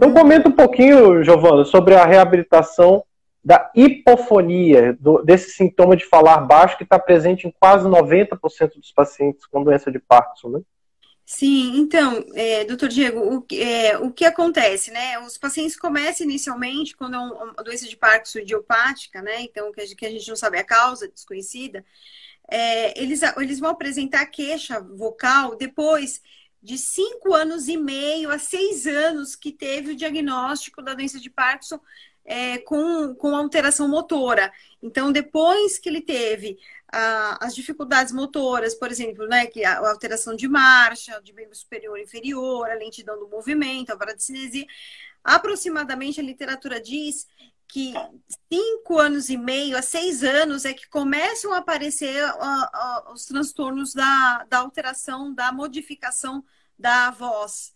Então comenta um pouquinho, Giovana, sobre a reabilitação da hipofonia, do, desse sintoma de falar baixo que está presente em quase 90% dos pacientes com doença de Parkinson, né? Sim, então, é, doutor Diego, o, é, o que acontece, né? Os pacientes começam inicialmente quando é uma doença de Parkinson idiopática, né? Então, que a, gente, que a gente não sabe a causa, desconhecida, é, eles, eles vão apresentar queixa vocal depois de cinco anos e meio a seis anos que teve o diagnóstico da doença de Parkinson é, com, com alteração motora. Então, depois que ele teve a, as dificuldades motoras, por exemplo, né, que a, a, alteração de marcha, de membro superior e inferior, a lentidão do movimento, a varicinesia, aproximadamente a literatura diz que cinco anos e meio a seis anos é que começam a aparecer os transtornos da, da alteração, da modificação da voz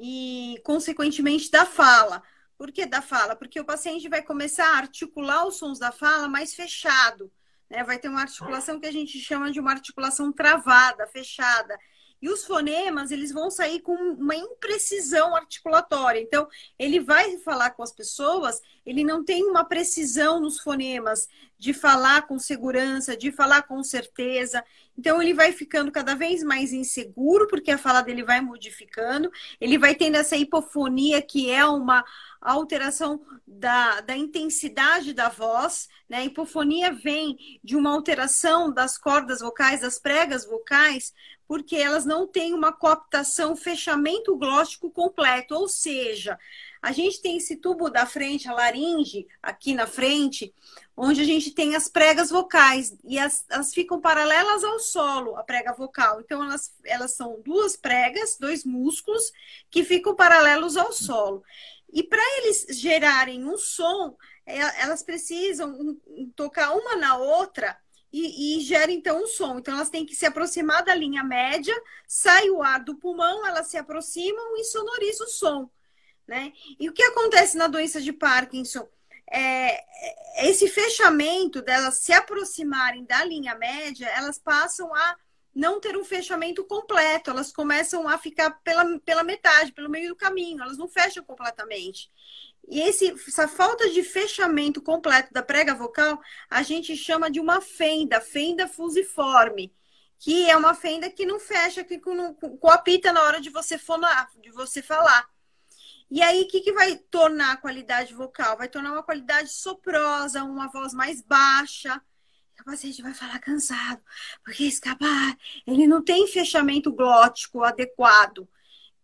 e, consequentemente, da fala. Por que da fala? Porque o paciente vai começar a articular os sons da fala mais fechado. Né? Vai ter uma articulação que a gente chama de uma articulação travada, fechada. E os fonemas, eles vão sair com uma imprecisão articulatória. Então, ele vai falar com as pessoas, ele não tem uma precisão nos fonemas de falar com segurança, de falar com certeza. Então, ele vai ficando cada vez mais inseguro, porque a fala dele vai modificando, ele vai tendo essa hipofonia, que é uma alteração da, da intensidade da voz, né? A hipofonia vem de uma alteração das cordas vocais, das pregas vocais, porque elas não têm uma cooptação, fechamento glótico completo, ou seja, a gente tem esse tubo da frente, a laringe, aqui na frente, onde a gente tem as pregas vocais e as, elas ficam paralelas ao solo, a prega vocal. Então, elas, elas são duas pregas, dois músculos que ficam paralelos ao solo. E para eles gerarem um som, é, elas precisam tocar uma na outra e, e gera então um som. Então elas têm que se aproximar da linha média, sai o ar do pulmão, elas se aproximam e sonorizam o som. Né? E o que acontece na doença de Parkinson? É, esse fechamento delas se aproximarem da linha média, elas passam a não ter um fechamento completo, elas começam a ficar pela, pela metade, pelo meio do caminho, elas não fecham completamente. E esse, essa falta de fechamento completo da prega vocal, a gente chama de uma fenda, fenda fusiforme, que é uma fenda que não fecha, que coapita na hora de você fonar, de você falar. E aí, o que, que vai tornar a qualidade vocal? Vai tornar uma qualidade soprosa, uma voz mais baixa. O paciente vai falar cansado, porque escapar, ele não tem fechamento glótico adequado.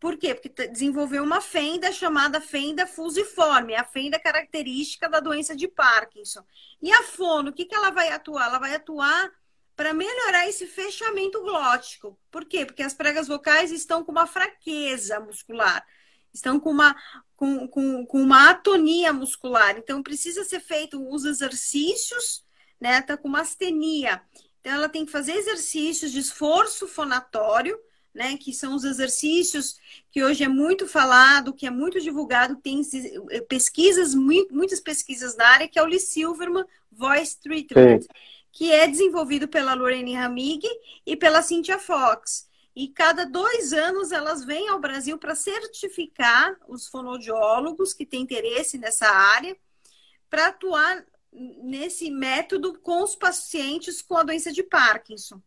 Por quê? Porque desenvolveu uma fenda chamada fenda fusiforme, a fenda característica da doença de Parkinson. E a fono, o que, que ela vai atuar? Ela vai atuar para melhorar esse fechamento glótico. Por quê? Porque as pregas vocais estão com uma fraqueza muscular, estão com uma, com, com, com uma atonia muscular. Então, precisa ser feito os exercícios, né? Está com uma astenia. Então, ela tem que fazer exercícios de esforço fonatório né? Que são os exercícios que hoje é muito falado, que é muito divulgado, tem eh, pesquisas, muitas pesquisas na área, que é o Lee Silverman Voice Treatment, Sim. que é desenvolvido pela Lorraine Ramig e pela Cynthia Fox. E cada dois anos elas vêm ao Brasil para certificar os fonoaudiólogos que têm interesse nessa área, para atuar nesse método com os pacientes com a doença de Parkinson.